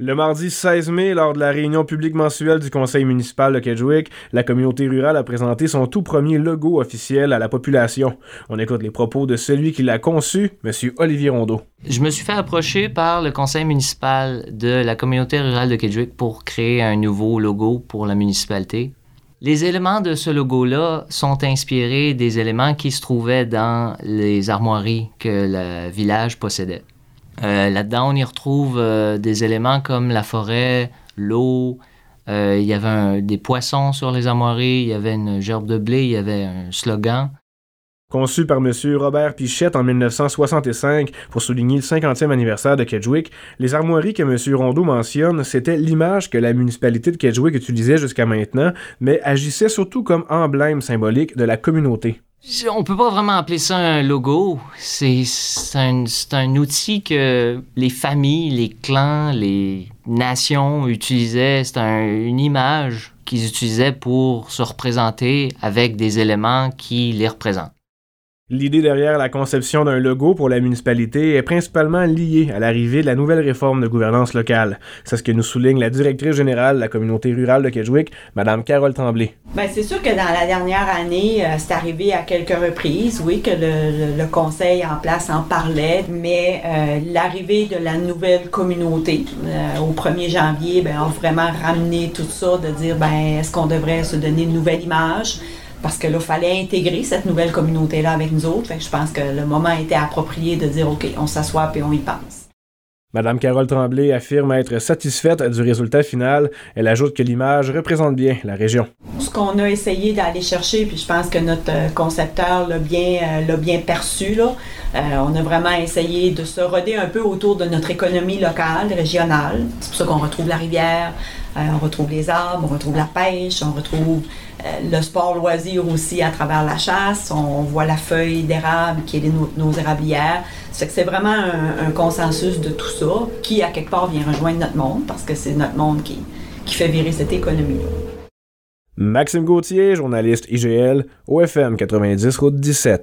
Le mardi 16 mai, lors de la réunion publique mensuelle du conseil municipal de Kedgewick, la communauté rurale a présenté son tout premier logo officiel à la population. On écoute les propos de celui qui l'a conçu, M. Olivier Rondeau. Je me suis fait approcher par le conseil municipal de la communauté rurale de Kedgewick pour créer un nouveau logo pour la municipalité. Les éléments de ce logo-là sont inspirés des éléments qui se trouvaient dans les armoiries que le village possédait. Euh, là-dedans, on y retrouve euh, des éléments comme la forêt, l'eau. Euh, il y avait des poissons sur les armoiries, il y avait une gerbe de blé, il y avait un slogan. Conçu par M. Robert Pichette en 1965 pour souligner le 50e anniversaire de Kedgewick, les armoiries que M. Rondeau mentionne, c'était l'image que la municipalité de Kedgewick utilisait jusqu'à maintenant, mais agissait surtout comme emblème symbolique de la communauté. On peut pas vraiment appeler ça un logo. C'est un, un, outil que les familles, les clans, les nations utilisaient. C'est une image qu'ils utilisaient pour se représenter avec des éléments qui les représentent. L'idée derrière la conception d'un logo pour la municipalité est principalement liée à l'arrivée de la nouvelle réforme de gouvernance locale. C'est ce que nous souligne la directrice générale de la communauté rurale de Kedgewick, Mme Carole Tremblay. Bien, c'est sûr que dans la dernière année, euh, c'est arrivé à quelques reprises, oui, que le, conseil en place en parlait, mais euh, l'arrivée de la nouvelle communauté euh, au 1er janvier ben, a vraiment ramené tout ça, de dire, ben, est-ce qu'on devrait se donner une nouvelle image? Parce que là, il fallait intégrer cette nouvelle communauté-là avec nous autres. Fait je pense que le moment était approprié de dire, OK, on s'assoit et on y pense. Madame Carole Tremblay affirme être satisfaite du résultat final. Elle ajoute que l'image représente bien la région. Ce qu'on a essayé d'aller chercher, puis je pense que notre euh, concepteur l'a bien, euh, bien perçu, euh, on a vraiment essayé de se roder un peu autour de notre économie locale, régionale. C'est pour ça qu'on retrouve la rivière, on retrouve les arbres, on retrouve la pêche, on retrouve le sport loisir aussi à travers la chasse. On, voit la feuille d'érable qui est nos, nos érablières. C'est vraiment un, consensus de tout qui, à quelque part, vient rejoindre notre monde parce que c'est notre monde qui, qui fait virer cette économie-là. Maxime Gauthier, journaliste IGL, OFM 90 Route 17.